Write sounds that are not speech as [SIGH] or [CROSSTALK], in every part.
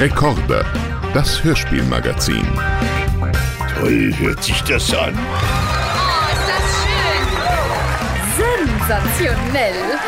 Rekorde, das Hörspielmagazin. Toll hört sich das an. Oh, ist das schön! Sensationell!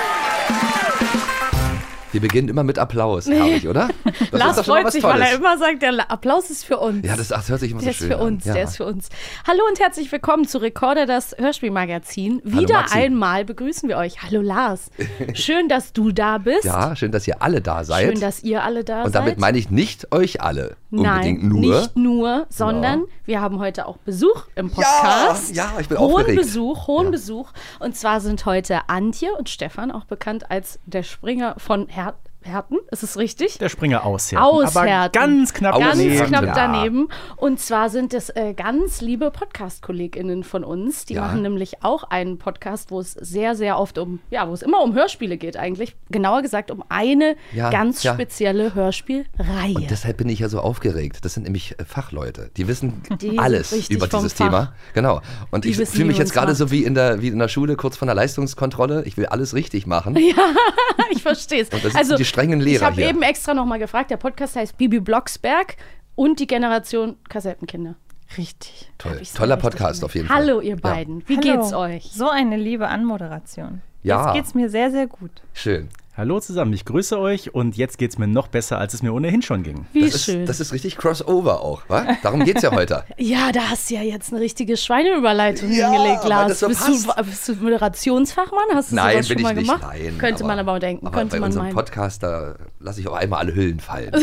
Wir beginnen immer mit Applaus, herrlich, oder? [LAUGHS] Das Lars freut sich, weil er Tolles. immer sagt, der Applaus ist für uns. Ja, das, das hört sich immer der so ist schön für uns, an. Ja. der ist für uns. Hallo und herzlich willkommen zu Recorder, das Hörspielmagazin. Wieder einmal begrüßen wir euch. Hallo Lars. [LAUGHS] Schön, dass du da bist. ja, schön, dass ihr alle da seid. Schön, dass ihr alle da Und seid. damit meine ich nicht euch alle unbedingt Nein, nur. nicht nur, sondern wir haben heute auch Besuch im Podcast. ja, ich bin hohen aufgeregt. Besuch, hohen Ja. Besuch. Und zwar sind heute Antje und Stefan, auch bekannt als der Springer von Her Herten. Ist es richtig? Der Springer aus Aus Aber ganz knapp Ganz daneben. knapp Ja. daneben. Und zwar sind es äh, ganz liebe Podcast-KollegInnen von uns. Die Ja. machen nämlich auch einen Podcast, wo es sehr, sehr oft um, ja, wo es immer um Hörspiele geht eigentlich. Genauer gesagt um eine Ja, ganz ja. spezielle Hörspielreihe. Und deshalb bin ich ja so aufgeregt. Das sind nämlich äh, Fachleute. Die wissen Die alles über dieses Fach. Thema. Genau. Und Die ich fühle mich jetzt gerade so wie in, der, wie in der Schule, kurz vor der Leistungskontrolle. Ich will alles richtig machen. [LAUGHS] ich verstehe es. Und strengen Lehrer Ich habe eben extra nochmal gefragt. Der Podcast heißt Bibi Blocksberg und die Generation Kassettenkinder. Richtig. Toll. Toller Podcast gemacht. auf jeden Fall. Hallo, ihr Ja. beiden. Wie Hallo. geht's euch? So eine liebe Anmoderation. Ja. Jetzt geht's mir sehr, sehr gut. Schön. Hallo zusammen, ich grüße euch und jetzt geht's mir noch besser, als es mir ohnehin schon ging. Wie Das schön. ist, das ist richtig Crossover auch, wa? Darum geht's ja heute. [LAUGHS] ja, da hast du ja jetzt eine richtige Schweineüberleitung Ja, hingelegt, Lars. so bist, du, bist du Moderationsfachmann? Hast du Nein, sowas bin schon ich mal nicht. gemacht? Nein. Könnte aber, man aber denken. Aber könnte bei man unserem meinen. Podcast, da lasse ich auch einmal alle Hüllen fallen. [LAUGHS] [LAUGHS]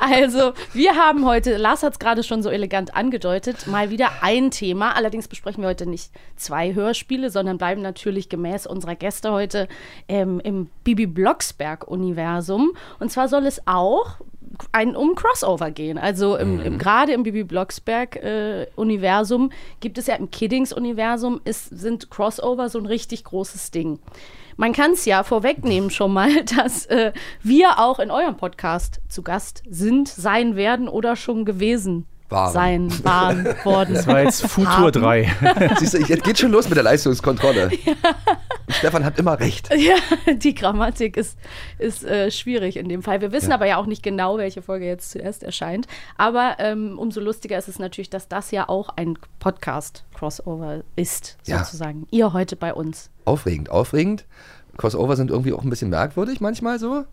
Also, wir haben heute, Lars hat es gerade schon so elegant angedeutet, mal wieder ein Thema. Allerdings besprechen wir heute nicht zwei Hörspiele, sondern bleiben natürlich gemäß unserer Gäste heute ähm, im Bibi Blocksberg-Universum. Und zwar soll es auch ein, um Crossover gehen. Also im, im, gerade im Bibi Blocksberg-Universum gibt es ja im Kiddings-Universum sind Crossover so ein richtig großes Ding. Man kann es ja vorwegnehmen schon mal, [LAUGHS] dass äh, wir auch in eurem Podcast zu Gast sind, sein werden oder schon gewesen Waren. sein, waren, [LAUGHS] worden. Das war jetzt Futur Haben. 3. Siehst du, jetzt geht schon los mit der Leistungskontrolle. [LAUGHS] Und Stefan hat immer recht. [LAUGHS] Ja, die Grammatik ist, ist äh, schwierig in dem Fall. Wir wissen aber ja auch nicht genau, welche Folge jetzt zuerst erscheint. Aber ähm, umso lustiger ist es natürlich, dass das ja auch ein Podcast-Crossover ist, Ja. sozusagen. Ihr heute bei uns. Aufregend, aufregend. Crossover sind irgendwie auch ein bisschen merkwürdig manchmal so.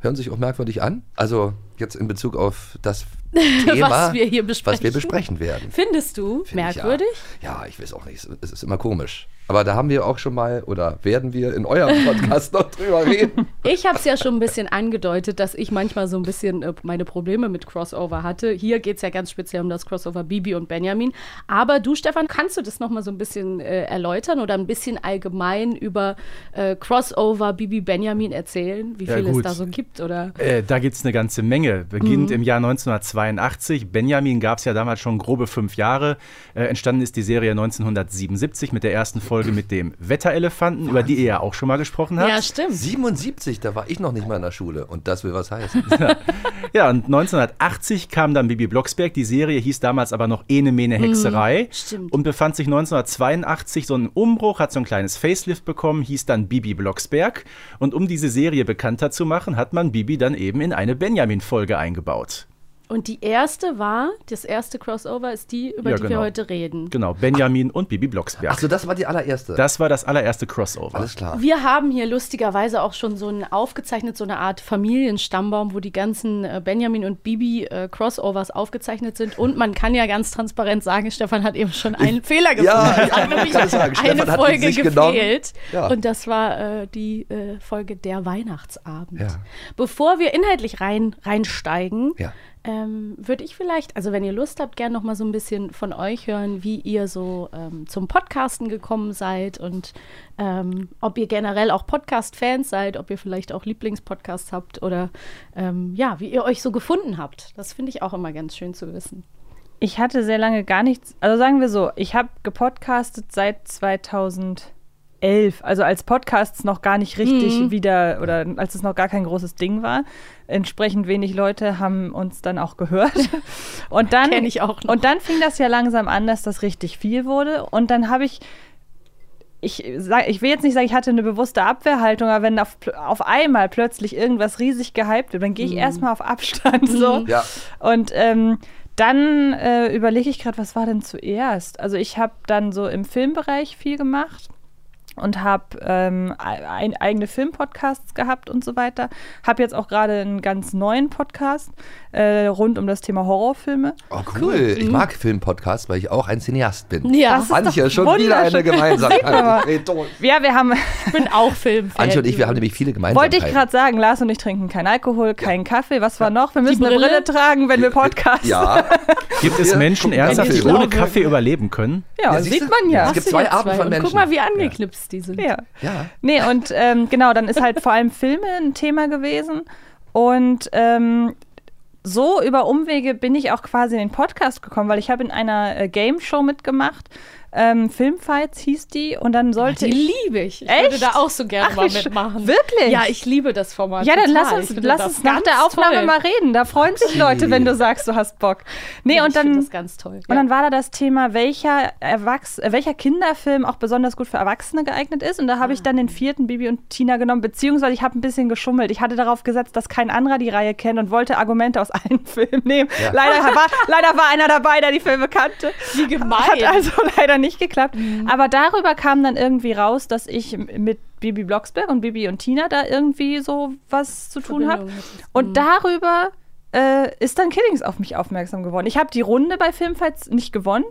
Hören sich auch merkwürdig an. Also jetzt in Bezug auf das [LAUGHS] Thema, Was wir hier was besprechen. wir besprechen werden. Findest du Finde ich merkwürdig? Ja. ja, ich weiß auch nicht. Es ist immer komisch. Aber da haben wir auch schon mal oder werden wir in eurem Podcast noch drüber reden. [LAUGHS] Ich habe es ja schon ein bisschen angedeutet, dass ich manchmal so ein bisschen äh, meine Probleme mit Crossover hatte. Hier geht es ja ganz speziell um das Crossover Bibi und Benjamin. Aber du, Stefan, kannst du das noch mal so ein bisschen äh, erläutern oder ein bisschen allgemein über äh, Crossover Bibi Benjamin erzählen, wie Ja, viel es gut. da so gibt? Oder? Äh, da gibt's eine ganze Menge. Beginnt Mhm. im Jahr 1982. Benjamin gab's ja damals schon grobe fünf Jahre. Äh, entstanden ist die Serie 1977 mit der ersten Folge mit dem Wetterelefanten, über die ihr ja auch schon mal gesprochen habt. Ja, stimmt. 77, da war ich noch nicht mal in der Schule. Und das will was heißen. [LAUGHS] Ja, und 1980 kam dann Bibi Blocksberg. Die Serie hieß damals aber noch Ene Mene Hexerei. stimmt. Und befand sich 1982 so ein Umbruch, hat so ein kleines Facelift bekommen, hieß dann Bibi Blocksberg. Und um diese Serie bekannter zu machen, hat man Bibi dann eben in eine Benjamin-Folge eingebaut. Und die erste war, das erste Crossover ist die, über Ja, die wir genau. heute reden. Genau, Benjamin und Bibi Blocksberg. Achso, das war die allererste. Das war das allererste Crossover. Alles klar. Wir haben hier lustigerweise auch schon so ein aufgezeichnet, so eine Art Familienstammbaum, wo die ganzen äh, Benjamin und Bibi äh, Crossovers aufgezeichnet sind. Und man kann ja ganz transparent sagen, Stefan hat eben schon einen Fehler gefunden. Ja, ja, hat nämlich ich sagen. eine Stefan hat Folge sich gefehlt. Ja. Und das war äh, die äh, Folge Der Weihnachtsabend. Ja. Bevor wir inhaltlich rein, reinsteigen, Ja. Ähm, würde ich vielleicht, also wenn ihr Lust habt, gerne noch mal so ein bisschen von euch hören, wie ihr so ähm, zum Podcasten gekommen seid und ähm, ob ihr generell auch Podcast-Fans seid, ob ihr vielleicht auch Lieblingspodcasts habt oder ähm, ja, wie ihr euch so gefunden habt. Das finde ich auch immer ganz schön zu wissen. Ich hatte sehr lange gar nichts. Also sagen wir so, ich habe gepodcastet seit 2011. Also als Podcasts noch gar nicht richtig Mhm. wieder oder als es noch gar kein großes Ding war. Entsprechend wenig Leute haben uns dann auch gehört. [LAUGHS] Und dann, Kenn ich auch noch. Und dann fing das ja langsam an, dass das richtig viel wurde. Und dann habe ich ich, sag, ich will jetzt nicht sagen, ich hatte eine bewusste Abwehrhaltung, aber wenn auf, auf einmal plötzlich irgendwas riesig gehypt wird, dann gehe ich erstmal auf Abstand. So. Ja. Und ähm, dann äh, überlege ich gerade, was war denn zuerst? Also ich habe dann so im Filmbereich viel gemacht und habe ähm, ein, eigene Filmpodcasts gehabt und so weiter. Habe jetzt auch gerade einen ganz neuen Podcast äh, rund um das Thema Horrorfilme. Oh, cool. Ich mag Filmpodcasts, weil ich auch ein Cineast bin. Ja. Das ist Antje, doch schon wieder eine. Gemeinsamkeit. Ich. Ja, wir haben, Ich bin auch Filmfan. Antje und ich, wir haben nämlich viele Gemeinsamkeiten. wollte ich gerade sagen, Lars und ich trinken keinen Alkohol, keinen Kaffee. Was war noch? Wir müssen eine Brille? Brille tragen, wenn wir podcasten. Ja, [LAUGHS] Gibt es Menschen ernsthaft, die ohne Kaffee überleben können? Ja, Ja, sieht man ja. Es gibt zwei Arten von Und Menschen. Guck mal, wie angeknipst die sind. ja. ja. Nee, und ähm, genau, dann ist halt vor allem Filme ein Thema gewesen. Und ähm, so über Umwege bin ich auch quasi in den Podcast gekommen, weil ich habe in einer äh, Game Show mitgemacht. Ähm, Filmfights hieß die und dann sollte Die ich. liebe ich. Ich Echt? würde da auch so gerne Ach, mal mitmachen. Wirklich? Ja, ich liebe das Format. Ja, dann total. lass Ich uns, lass uns nach der Aufnahme toll. mal reden. Da freuen sich [LAUGHS] Leute, wenn du sagst, du hast Bock. Nee, ich und finde dann das ganz toll. Und dann war da das Thema, welcher, Erwachs äh, welcher Kinderfilm auch besonders gut für Erwachsene geeignet ist. Und da habe ich dann den vierten Bibi und Tina genommen, beziehungsweise ich habe ein bisschen geschummelt. Ich hatte darauf gesetzt, dass kein anderer die Reihe kennt und wollte Argumente aus [LAUGHS] allen Filmen nehmen. Leider, war, leider war einer dabei, der die Filme kannte. Wie gemein. Hat also leider nicht geklappt. Aber darüber kam dann irgendwie raus, dass ich mit Bibi Blocksberg und Bibi und Tina da irgendwie so was zu tun habe. Und darüber äh, ist dann Kiddings auf mich aufmerksam geworden. Ich habe die Runde bei Filmfights nicht gewonnen,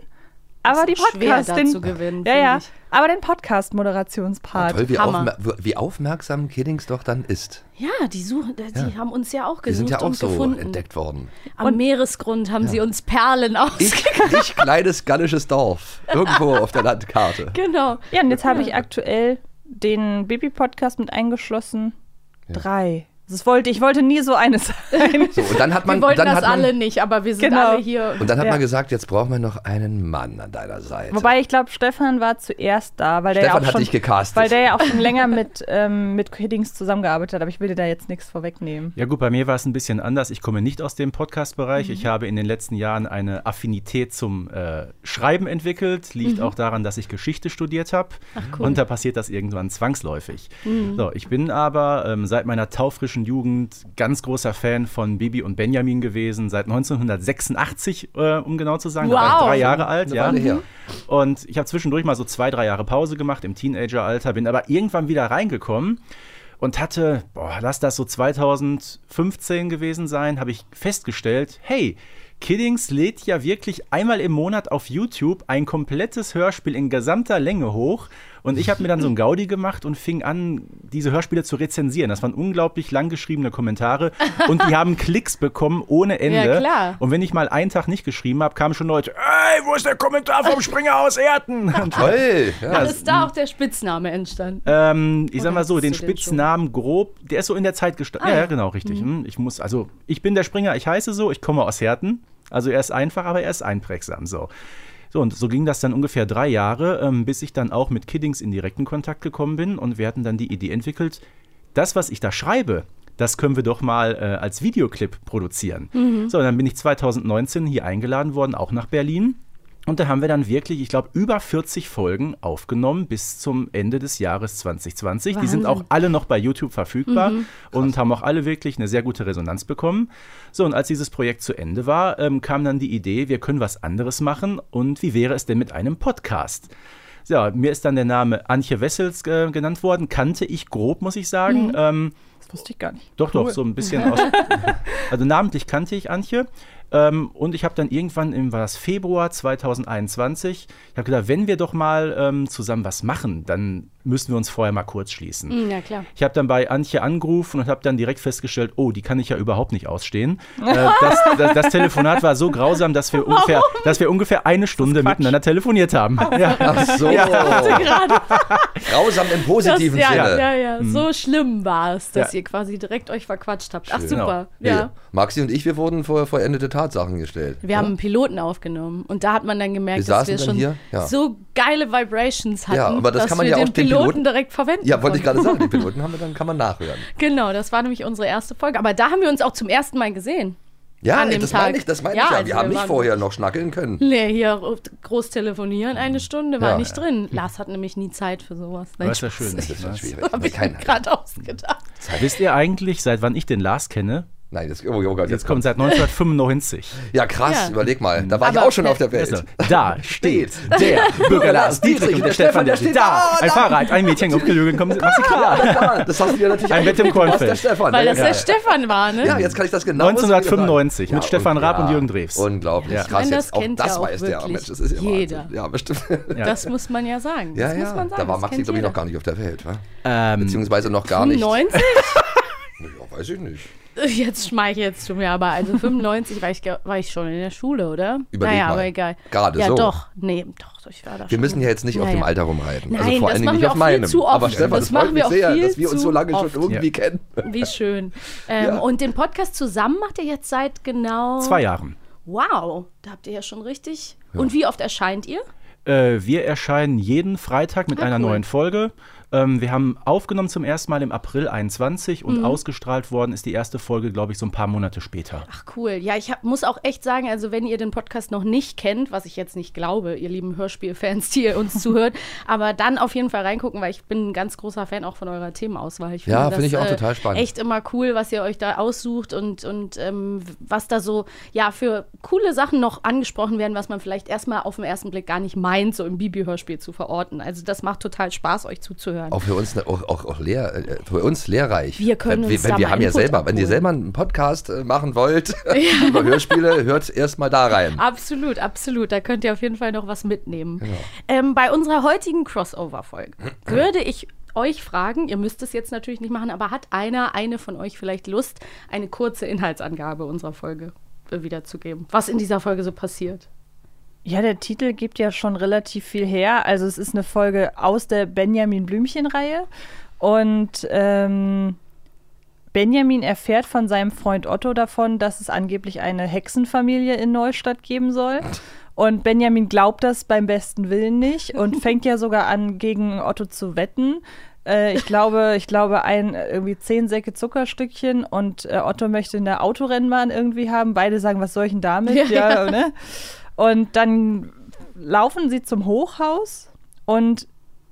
aber die schwer, Podcast, den, zu gewinnen, ja, ja, ich. aber den Podcast-Moderationspart. Toll, wie, aufmer wie aufmerksam Kiddings doch dann ist. Ja, die suchen, die Ja. haben uns ja auch gesucht sind ja auch und so gefunden. entdeckt worden. Am Meeresgrund haben sie uns Perlen Ich, ausgegeben. [LAUGHS] ich kleines gallisches Dorf. Irgendwo auf der Landkarte. [LAUGHS] Genau. Ja, und jetzt habe ich aktuell den Baby-Podcast mit eingeschlossen. Drei. Das wollte, ich wollte nie so eines sein. So, und dann hat man, Wir wollten dann das hat man, alle nicht, aber wir sind Genau. alle hier. Und dann hat Ja. man gesagt, jetzt brauchen wir noch einen Mann an deiner Seite. Wobei ich glaube, Stefan war zuerst da, weil der Stefan ja auch hat schon, dich gecastet. weil der ja auch schon länger mit, ähm, mit Kiddings zusammengearbeitet hat. Aber ich will dir da jetzt nichts vorwegnehmen. Ja gut, bei mir war es ein bisschen anders. Ich komme nicht aus dem Podcast-Bereich. Ich habe in den letzten Jahren eine Affinität zum äh, Schreiben entwickelt. Liegt auch daran, dass ich Geschichte studiert habe. Und da passiert das irgendwann zwangsläufig. So, ich bin aber ähm, seit meiner taufrischen Jugend ganz großer Fan von Bibi und Benjamin gewesen. Seit 1986, äh, um genau zu sagen. Da war ich Wow. drei Jahre alt. Ja. Und ich habe zwischendurch mal so zwei, drei Jahre Pause gemacht im Teenageralter, bin aber irgendwann wieder reingekommen und hatte, boah, lass das so 2015 gewesen sein, habe ich festgestellt, hey, Kiddings lädt ja wirklich einmal im Monat auf YouTube ein komplettes Hörspiel in gesamter Länge hoch. Und ich habe mir dann so ein Gaudi gemacht und fing an, diese Hörspiele zu rezensieren. Das waren unglaublich lang geschriebene Kommentare und die haben Klicks bekommen ohne Ende. Ja, klar. Und wenn ich mal einen Tag nicht geschrieben habe, kamen schon Leute, ey, wo ist der Kommentar vom Springer aus Erden? [LAUGHS] Und, Toll. Ja. Dann ist da auch der Spitzname entstanden. ähm, ich sag mal so, den Spitznamen grob, der ist so in der Zeit gestanden. Ah, ja, ja. genau, richtig. Hm, Ich muss, also ich bin der Springer, ich heiße so, ich komme aus Herten. Also er ist einfach, aber er ist einprägsam so. So, und so ging das dann ungefähr drei Jahre, ähm, bis ich dann auch mit Kiddings in direkten Kontakt gekommen bin und wir hatten dann die Idee entwickelt, das, was ich da schreibe, das können wir doch mal äh, als Videoclip produzieren. So, dann bin ich 2019 hier eingeladen worden, auch nach Berlin. Und da haben wir dann wirklich, ich glaube, über 40 Folgen aufgenommen bis zum Ende des Jahres 2020. Die sind auch alle noch bei YouTube verfügbar und haben auch alle wirklich eine sehr gute Resonanz bekommen. So, und als dieses Projekt zu Ende war, ähm, kam dann die Idee, wir können was anderes machen. Und wie wäre es denn mit einem Podcast? Ja, mir ist dann der Name Antje Wessels äh, genannt worden. Kannte ich grob, muss ich sagen. Ähm, Das wusste ich gar nicht. doch, doch, so ein bisschen [LAUGHS] aus. Also namentlich kannte ich Antje. Ähm, und ich habe dann irgendwann im war das Februar 2021, ich habe gedacht, wenn wir doch mal ähm, zusammen was machen, dann müssen wir uns vorher mal kurz schließen. Hm, Ja, klar. Ich habe dann bei Antje angerufen und habe dann direkt festgestellt, oh, die kann ich ja überhaupt nicht ausstehen. [LAUGHS] äh, das, das, das Telefonat war so grausam, dass wir [LAUGHS] ungefähr, dass wir ungefähr eine Stunde miteinander telefoniert haben. Ja. Ach so. [LAUGHS] Grausam im Das, positiven ja, Sinne. ja, ja, so schlimm war es, dass Ja. ihr quasi direkt euch verquatscht habt. Ach, Schön. super. Nee, Ja. Maxi und ich, wir wurden vor vollendete Tatsachen gestellt. Wir haben einen Piloten aufgenommen und da hat man dann gemerkt, Wir dass wir schon ja. so geile Vibrations hatten, Ja, aber das dass kann man wir ja auch den den Piloten, Piloten- direkt verwenden Ja, wollte ich gerade sagen, die [LAUGHS] Piloten haben wir dann, kann man nachhören. Genau, das war nämlich unsere erste Folge. Aber da haben wir uns auch zum ersten Mal gesehen. Ja, an dem das Tag. meine ich, das meine ich ja. also Wir haben nicht waren vorher noch schnackeln können. Nee, hier groß telefonieren, eine Stunde, war Ja. nicht drin. Lars hat nämlich nie Zeit für sowas. Aber ist ja schön. Das ist schwierig. Habe ich gerade ausgedacht. Wisst ihr eigentlich, seit wann ich den Lars kenne? Nein, das, oh, oh Gott, Jetzt kommt seit 1995. [LAUGHS] Ja, krass, Ja. überleg mal. Da war ich Aber- auch schon auf der Also, [LAUGHS] Welt. da steht [LAUGHS] der Bürger Lars Dietrich und der Stefan, der steht da. Ein Fahrrad, ein Mädchen aufgelögen, kommen Sie, mach sie klar. Ja, das hast du ja natürlich Ein Bett im Kornfeld. was der Stefan. Weil ja, das ja. der Stefan war, ne? Ja, jetzt kann ich das genau 1995 mit Stefan Raab und Jürgen Drews. Unglaublich, Ja. krass. Ich meine, das jetzt auch kennt das ja auch weiß der Mensch. Das ist ja jeder. Ja, bestimmt. Ja. Das muss man ja sagen. Ja, das ja. muss man sagen. da war Maxi, glaube ich, noch gar nicht auf der Welt, wa? Ähm, Beziehungsweise noch gar nicht. 90? Ja, weiß ich nicht. [LAUGHS] Jetzt schmeichelst du mir aber. Also 95 war ich, war ich schon in der Schule, oder? Überleg naja, mal. aber egal. Gerade ja, so. doch. Nee, doch, ich war da Wir schon. müssen ja jetzt nicht auf Naja. dem Alter rumreiten. also Nein, vor das allen Dingen nicht wir auf meinem. zu oft. Aber Stefan, Das das, machen wir auch sehr, viel dass wir uns zu so lange oft. schon irgendwie Ja. kennen. Wie schön. Ähm, Ja. Und den Podcast zusammen macht ihr jetzt seit genau. zwei Jahren. Wow, da habt ihr ja schon richtig. Und wie oft erscheint ihr? Äh, wir erscheinen jeden Freitag mit Ah, einer cool. neuen Folge. Ähm, wir haben aufgenommen zum ersten Mal im April 21 Mhm. und ausgestrahlt worden ist die erste Folge, glaube ich, so ein paar Monate später. Ach cool. Ja, ich hab, muss auch echt sagen, also wenn ihr den Podcast noch nicht kennt, was ich jetzt nicht glaube, ihr lieben Hörspielfans, die ihr uns [LAUGHS] zuhört, aber dann auf jeden Fall reingucken, weil ich bin ein ganz großer Fan auch von eurer Themenauswahl. Ich Ja, finde ich auch total spannend. Echt immer cool, was ihr euch da aussucht und, und ähm, was da so, ja, für coole Sachen noch angesprochen werden, was man vielleicht erstmal auf den ersten Blick gar nicht meint, so im Bibi-Hörspiel zu verorten. Also das macht total Spaß, euch zuzuhören. Auch für uns, ne- auch, auch, auch lehr, äh, für uns lehrreich. Wir können wenn, uns wenn da wir haben ja selber, wenn ihr abholen. selber einen Podcast äh, machen wollt [LAUGHS] [LAUGHS] über Hörspiele, hört erst mal da rein. Absolut, absolut. Da könnt ihr auf jeden Fall noch was mitnehmen. Genau. Ähm, bei unserer heutigen Crossover-Folge [CLEARS THROAT] würde ich euch fragen, ihr müsst es jetzt natürlich nicht machen, aber hat einer, eine von euch vielleicht Lust, eine kurze Inhaltsangabe unserer Folge äh, wiederzugeben? Was in dieser Folge so passiert? Ja, der Titel gibt ja schon relativ viel her. Also es ist eine Folge aus der Benjamin Blümchen-Reihe. Und ähm, Benjamin erfährt von seinem Freund Otto davon, dass es angeblich eine Hexenfamilie in Neustadt geben soll. Und Benjamin glaubt das beim besten Willen nicht und [LAUGHS] fängt ja sogar an, gegen Otto zu wetten. Äh, ich glaube, ich glaube, ein irgendwie zehn Säcke Zuckerstückchen und äh, Otto möchte eine Autorennbahn irgendwie haben. Beide sagen, was soll ich denn damit? [LAUGHS] Ja, ja, ne? Und dann laufen sie zum Hochhaus und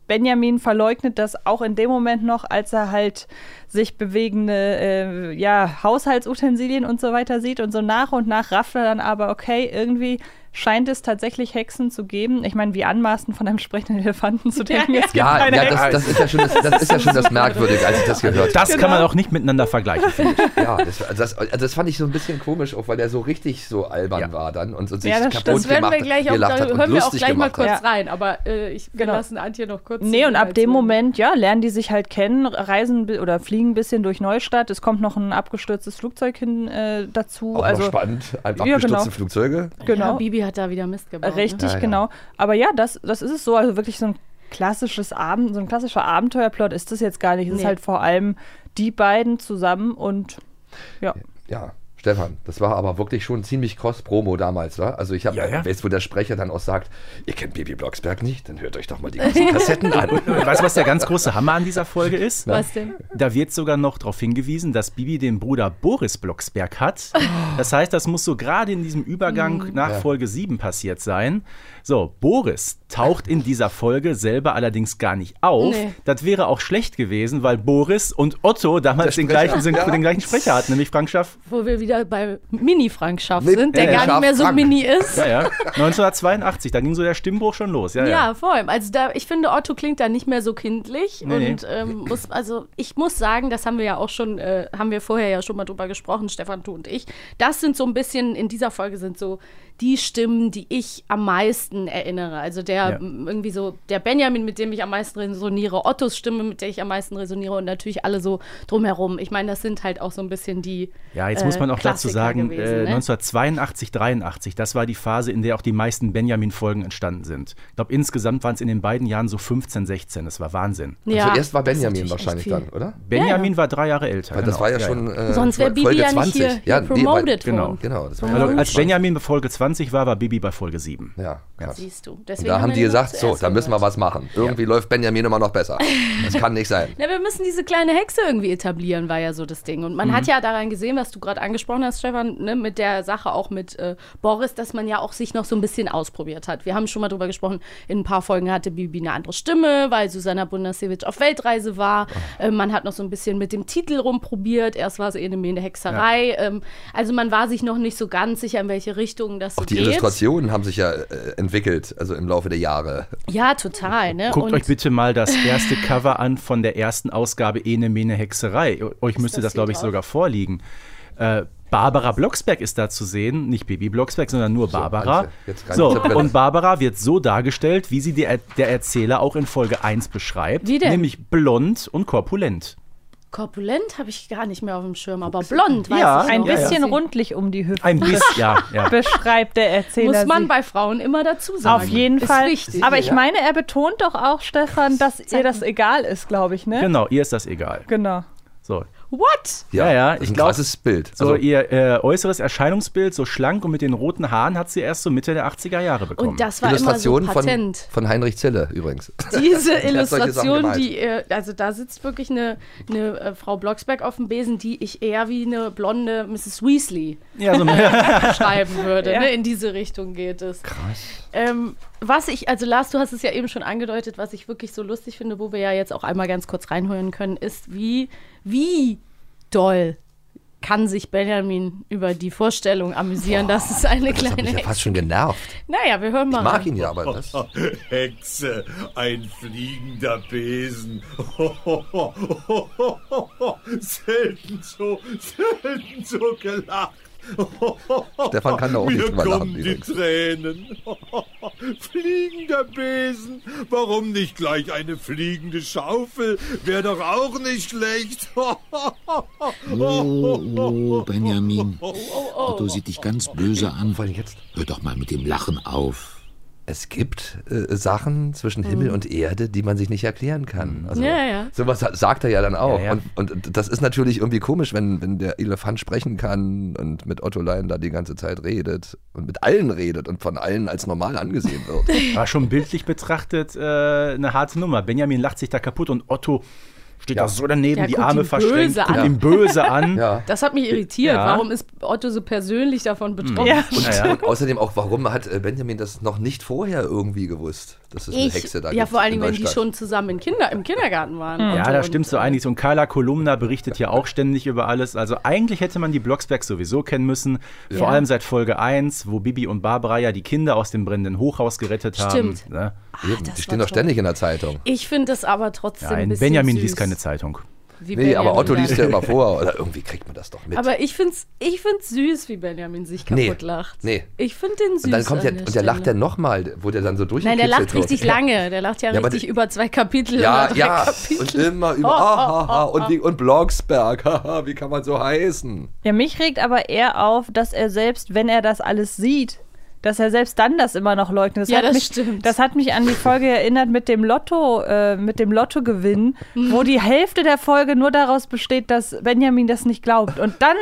Benjamin verleugnet das auch in dem Moment noch, als er halt sich bewegende äh, ja, Haushaltsutensilien und so weiter sieht. Und so nach und nach rafft er dann aber, okay, irgendwie scheint es tatsächlich Hexen zu geben. Ich meine, wie anmaßend von einem sprechenden Elefanten zu [LAUGHS] denken, es gibt Ja, keine ja Hexen. das, ist ja schon das, das, ist ja schon das Merkwürdige, als ich das gehört habe. Das kann man auch nicht miteinander vergleichen, finde ich. Ja, das, also das, also das fand ich so ein bisschen komisch, auch weil der so richtig so albern Ja. war dann und, und sich Ja, das kaputt. Das werden wir gleich auch, da hören wir auch gleich mal kurz hat. rein. Aber äh, ich, Genau. lassen Antje noch kurz. Nee, und ab dem. Moment, ja, lernen die sich halt kennen, reisen oder fliegen ein bisschen durch Neustadt. Es kommt noch ein abgestürztes Flugzeug hin äh, dazu. Auch also noch spannend, einfach Ja, abgestürzte genau. Flugzeuge. genau. Ja, Bibi hat da wieder Mist gebaut. Richtig, Ja, ja. genau. Aber ja, das, das ist es so. Also wirklich so ein klassisches Abend, so ein klassischer Abenteuerplot ist das jetzt gar nicht. Es ist Nee. halt vor allem die beiden zusammen und ja. Ja, Stefan, das war aber wirklich schon ziemlich Cross-Promo damals, wa? Also ich habe, Ja, ja. weißt wo der Sprecher dann auch sagt, ihr kennt Bibi Blocksberg nicht, dann hört euch doch mal die ganzen [LAUGHS] Kassetten an. Weißt du, was der ganz große Hammer an dieser Folge [LAUGHS] ist? Was denn? Da wird sogar noch darauf hingewiesen, dass Bibi den Bruder Boris Blocksberg hat. Das heißt, das muss so gerade in diesem Übergang nach Ja. Folge 7 passiert sein. So, Boris taucht in dieser Folge selber allerdings gar nicht auf. Nee. Das wäre auch schlecht gewesen, weil Boris und Otto damals den gleichen, den gleichen Sprecher hatten, nämlich Frank Schaff. Wo wir wieder bei Mini-Frank Schaff sind, der Ja, gar nicht mehr so Frank. mini ist. Ja, ja. 1982, da ging so der Stimmbruch schon los. Ja, Ja, ja. vor allem. Also da, ich finde, Otto klingt da nicht mehr so kindlich. Nee, und Ähm, muss, also ich muss sagen, das haben wir ja auch schon, äh, haben wir vorher ja schon mal drüber gesprochen, Stefan, du und ich. Das sind so ein bisschen, in dieser Folge sind so die Stimmen, die ich am meisten erinnere. Also der Ja. irgendwie so, der Benjamin, mit dem ich am meisten resoniere, Ottos Stimme, mit der ich am meisten resoniere und natürlich alle so drumherum. Ich meine, das sind halt auch so ein bisschen die. Ja, jetzt äh, muss man auch dazu Klassiker sagen, gewesen, äh, ne? 1982, 83, das war die Phase, in der auch die meisten Benjamin-Folgen entstanden sind. Ich glaube, insgesamt waren es in den beiden Jahren so 15, 16. Das war Wahnsinn. Ja, Zuerst war das ist Benjamin wahrscheinlich dann, oder? Benjamin war drei Jahre älter. Weil das genau. war ja, schon äh, Sonst wäre Bibi ja nicht 20. hier, hier ja, nee, weil- promoted genau. worden. Genau, das war Also als 20. Benjamin Folge 20 20 war, war Bibi bei Folge 7. Ja, krass. Siehst du. Und Deswegen da haben die gesagt, so, da müssen wir was machen. Irgendwie läuft Benjamin immer noch besser. Das kann nicht sein. [LAUGHS] Na, wir müssen diese kleine Hexe irgendwie etablieren, war ja so das Ding. Und man hat ja daran gesehen, was du gerade angesprochen hast, Stefan, ne, mit der Sache auch mit äh, Boris, dass man ja auch sich noch so ein bisschen ausprobiert hat. Wir haben schon mal drüber gesprochen, in ein paar Folgen hatte Bibi eine andere Stimme, weil Susanna Bundasewitsch auf Weltreise war. Äh, man hat noch so ein bisschen mit dem Titel rumprobiert. Erst war es eh eine Hexerei. Ähm, also man war sich noch nicht so ganz sicher, in welche Richtung das so Auch die geht. Illustrationen haben sich ja äh, entwickelt, also im Laufe der Jahre. Ja, total. Ne? Guckt Und- euch bitte mal das erste Cover an von der ersten Ausgabe Ene Mene Hexerei. Euch müsste das das, glaube ich, sogar vorliegen. Äh, Barbara Blocksberg ist da zu sehen, nicht Baby Blocksberg, sondern nur Barbara. So, Brille. und Barbara wird so dargestellt, wie sie die, Er- der Erzähler auch in Folge 1 beschreibt, Wie denn? nämlich blond und korpulent. Korpulent habe ich gar nicht mehr auf dem Schirm, aber blond weiß Ja, ich Ein noch. ja, ja. bisschen rundlich um die Hüfte. Ein bisschen, ja, ja. [LAUGHS] Beschreibt der Erzähler. Muss man sie. bei Frauen immer dazu sagen. Auf jeden Ist Fall. wichtig. Aber ich meine, er betont doch auch, Stefan, dass ihr das egal ist, glaube ich, ne? Genau, ihr ist das egal. Genau. What? Ja, ja, das ist ich ein glaub- krasses Bild. so Also, ihr äh, äußeres Erscheinungsbild, so schlank und mit den roten Haaren, hat sie erst so Mitte der 80er Jahre bekommen. Und das war immer so Illustration von, patent. von Heinrich Zille übrigens. Diese [LAUGHS] Illustration, die, äh, also da sitzt wirklich eine, eine äh, Frau Blocksberg auf dem Besen, die ich eher wie eine blonde Mrs. Weasley ja, so, [LAUGHS] beschreiben würde. Ja. Ne? In diese Richtung geht es. Krass. Ähm, was ich, also Lars, du hast es ja eben schon angedeutet, was ich wirklich so lustig finde, wo wir ja jetzt auch einmal ganz kurz reinhören können, ist, wie, wie doll kann sich Benjamin über die Vorstellung amüsieren, dass es eine Das kleine mich ja Hexe fast schon genervt. Naja, wir hören mal. Ich mag rein. ihn ja, aber das. [LAUGHS] Hexe, ein fliegender Besen. [LAUGHS] selten so, selten so gelacht. Stefan kann da auch Mir nicht drüber lachen, kommen die übrigens. Tränen. [LAUGHS] Fliegender Besen. Warum nicht gleich eine fliegende Schaufel? Wäre doch auch nicht schlecht. [LAUGHS] Oh, oh, Benjamin. Otto sieht dich ganz böse an. Hör doch mal mit dem Lachen auf. Es gibt äh, Sachen zwischen Himmel und Erde, die man sich nicht erklären kann. Also, Mhm. Ja, ja. Sowas sa- sagt er ja dann auch. Ja, ja. Und, und das ist natürlich irgendwie komisch, wenn, wenn der Elefant sprechen kann und mit Otto Lein da die ganze Zeit redet und mit allen redet und von allen als normal angesehen wird. [LAUGHS] war schon bildlich betrachtet äh, eine harte Nummer. Benjamin lacht sich da kaputt und Otto steht Ja. da so daneben, die Arme verschränkt, böse guckt an. ihn böse [LAUGHS] an. ja. Das hat mich irritiert. Ja. Warum ist Otto so persönlich davon betroffen? Ja. Und, und außerdem auch, warum hat äh, Benjamin das noch nicht vorher irgendwie gewusst, es eine Ich, Hexe da ja, vor allem, wenn die schon zusammen in Kinder, im Kindergarten waren. Ja, Otto da und, stimmt so einiges. Und Carla Kolumna berichtet ja auch ständig über alles. Also eigentlich hätte man die Blocksberg sowieso kennen müssen. Vor Ja. allem seit Folge 1, wo Bibi und Barbara ja die Kinder aus dem brennenden Hochhaus gerettet Stimmt. haben. Ne? Eben, das die stehen doch ständig in der Zeitung. Ich finde es aber trotzdem Ja, ein in bisschen Benjamin süß, liest keine Zeitung. Wie Nee, aber Benjamin Otto da- liest ja immer vor. Oder irgendwie kriegt man das doch mit. Aber ich finde es ich find's süß, wie Benjamin sich Nee. kaputt lacht. Nee. Ich finde den süß. und dann kommt der, und der lacht dann nochmal, wo der dann so durch Nein, der lacht richtig lange. Der lacht ja, Ja, aber richtig über zwei Kapitel. Ja, oder drei ja. Kapitel. Und immer über. [LAUGHS] Oh, ah, oh, ha, ha, oh, und, wie, und Blocksberg. [LAUGHS] wie kann man so heißen? Ja, mich regt aber eher auf, dass er selbst, wenn er das alles sieht, dass er selbst dann das immer noch leugnet. Das Ja, hat das mich, stimmt. Das hat mich an die Folge erinnert mit dem Lotto, äh, mit dem Lottogewinn, wo die Hälfte der Folge nur daraus besteht, dass Benjamin das nicht glaubt. Und dann,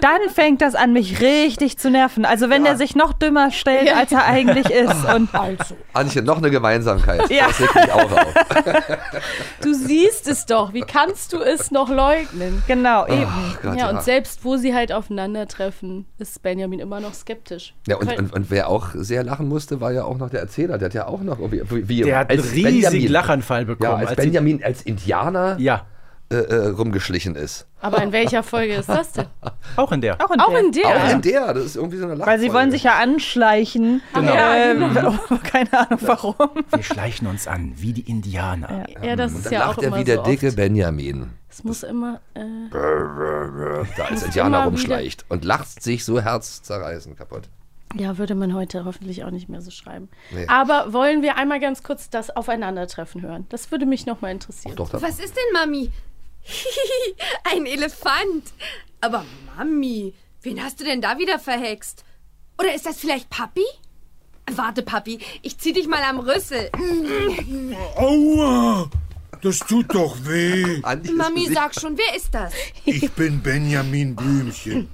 dann fängt das an, mich richtig zu nerven. Also wenn er sich noch dümmer stellt, als er eigentlich ist. Und Also, Antje, noch eine Gemeinsamkeit. Ja. Das regt mich auch auf. [LAUGHS] du siehst es doch. Wie kannst du es noch leugnen? genau, eben. Ach Gott, ja, und selbst wo sie halt aufeinandertreffen, ist Benjamin immer noch skeptisch. Ja, und, und, und wer auch sehr lachen musste, war ja auch noch der Erzähler. Der hat ja auch noch irgendwie. Wie, Der hat einen als riesigen Benjamin- Lachanfall bekommen. Ja, als als Benjamin als Indianer ja, äh, äh, rumgeschlichen ist. Aber in welcher Folge ist das denn? [LAUGHS] auch in der. Auch in Auch der. in der. Auch in der, das ist irgendwie so eine Lachfolge. Weil sie wollen sich ja anschleichen. [LAUGHS] Genau. Ähm, keine Ahnung warum. Wir schleichen uns an, wie die Indianer. Ja, das Und ist dann ja lacht auch er immer wie der so dicke oft. Benjamin, Es muss immer. Äh, da als Indianer rumschleicht und lacht sich so herzzerreißend kaputt. Ja, würde man heute hoffentlich auch nicht mehr so schreiben. Nee. Aber wollen wir einmal ganz kurz das Aufeinandertreffen hören? Das würde mich nochmal interessieren. Doch, das Was ist denn, Mami? [LAUGHS] Ein Elefant. Aber Mami, wen hast du denn da wieder verhext? Oder ist das vielleicht Papi? Warte, Papi, ich zieh dich mal am Rüssel. [LAUGHS] Aua! Das tut doch weh. Mami, sag schon, wer ist das? Ich bin Benjamin Blümchen,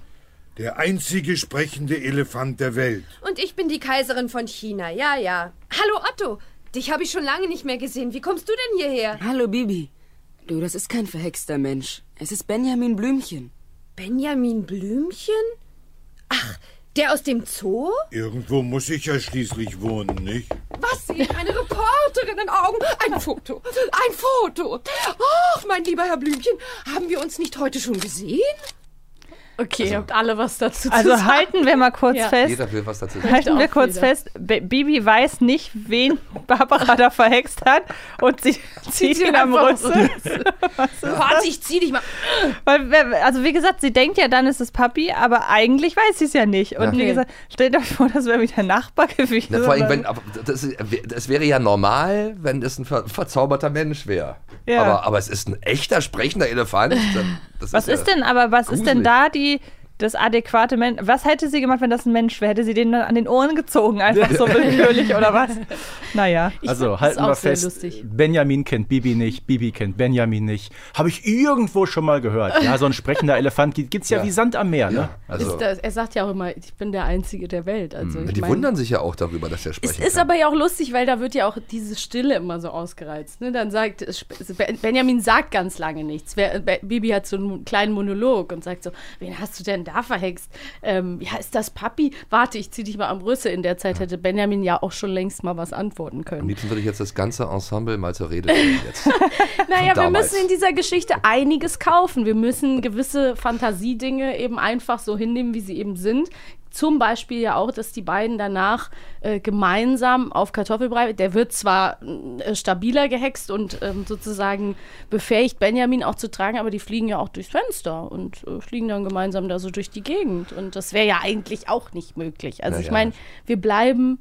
Der einzige sprechende Elefant der Welt. Und ich bin die Kaiserin von China, ja, ja. Hallo Otto, dich habe ich schon lange nicht mehr gesehen. Wie kommst du denn hierher? Hallo Bibi. Du, das ist kein verhexter Mensch. Es ist Benjamin Blümchen. Benjamin Blümchen? Ach, der aus dem Zoo? Irgendwo muss ich ja schließlich wohnen, nicht? Was sehen meine Reporterinnen-Augen? Ein Foto, ein Foto. Ach, mein lieber Herr Blümchen, haben wir uns nicht heute schon gesehen? Okay, ihr habt alle was dazu zu Also sagen. halten wir mal kurz Ja. fest. Jeder will was dazu sagen. Halten wir kurz jeder. fest, B Bibi weiß nicht, wen [LAUGHS] Barbara da verhext hat und sie [LAUGHS] zieht sie ihn am Rüssel. [LAUGHS] Warte, ich zieh dich mal. Weil, also wie gesagt, sie denkt ja, dann ist es Papi, aber eigentlich weiß sie es ja nicht. Und Ja. wie Nee. gesagt, stellt euch vor, das wäre wie der Nachbar gewesen. Na, vor allem, wenn, aber das, das wäre ja normal, wenn es ein ver, verzauberter Mensch wäre. Ja. Aber, aber es ist ein echter sprechender Elefant. Das Was ja ist denn, aber was ist denn da die das adäquate Mensch? Was hätte sie gemacht, wenn das ein Mensch wäre? Hätte sie den dann an den Ohren gezogen, einfach so [LAUGHS] willkürlich oder was? [LAUGHS] Naja. Ich Also halten auch wir sehr fest, lustig. Benjamin kennt Bibi nicht, Bibi kennt Benjamin nicht. Habe ich irgendwo schon mal gehört. Ja, so ein sprechender Elefant gibt es ja, [LAUGHS] Ja. wie Sand am Meer. Ne? Also, Ist das, er sagt ja auch immer, ich bin der Einzige der Welt. Also ich die mein, wundern sich ja auch darüber, dass er Es sprechen ist kann. aber ja auch lustig, weil da wird ja auch diese Stille immer so ausgereizt. Ne? Dann sagt Ben- Benjamin sagt ganz lange nichts. Bibi hat so einen kleinen Monolog und sagt so: Wen hast du denn da verhext? Ähm, ja, ist das Papi? Warte, ich zieh dich mal am Rüssel. In der Zeit hätte Benjamin ja auch schon längst mal was antworten Am können. liebsten würde ich jetzt das ganze Ensemble mal zur Rede stellen [LAUGHS] jetzt. Naja, wir müssen in dieser Geschichte einiges kaufen. Wir müssen gewisse Fantasiedinge eben einfach so hinnehmen, wie sie eben sind. Zum Beispiel ja auch, dass die beiden danach äh, gemeinsam auf Kartoffelbrei, der wird zwar äh, stabiler gehext und ähm, sozusagen befähigt, Benjamin auch zu tragen, aber die fliegen ja auch durchs Fenster und äh, fliegen dann gemeinsam da so durch die Gegend. Und das wäre ja eigentlich auch nicht möglich. Also Na ich meine, wir bleiben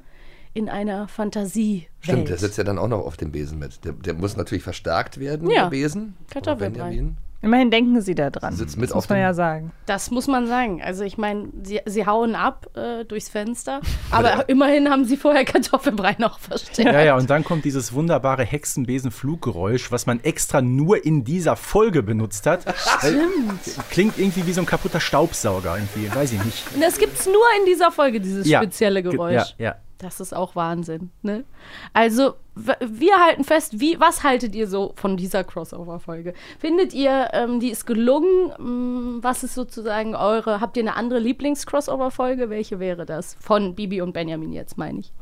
in einer Fantasie. Stimmt, der sitzt ja dann auch noch auf dem Besen mit. Der, der muss natürlich verstärkt werden, Ja. der Besen. Kartoffelbrei. Benjamin Immerhin denken sie da dran. sitzt mit das auf muss man dem... ja sagen. Das muss man sagen. Also ich meine, sie, sie hauen ab äh, durchs Fenster, [LAUGHS] aber immerhin haben sie vorher Kartoffelbrei noch versteckt. Ja, ja, und dann kommt dieses wunderbare Hexenbesen-Fluggeräusch, was man extra nur in dieser Folge benutzt hat. Stimmt. Klingt irgendwie wie so ein kaputter Staubsauger, irgendwie, weiß ich nicht. Und das gibt's nur in dieser Folge, dieses Ja, spezielle ge- Geräusch. Ja, ja. Das ist auch Wahnsinn. Ne? Also, wir halten fest, wie, was haltet ihr so von dieser Crossover-Folge? Findet ihr, ähm, die ist gelungen? Mm, Was ist sozusagen eure, habt ihr eine andere Lieblings-Crossover-Folge? Welche wäre das? Von Bibi und Benjamin jetzt, meine ich.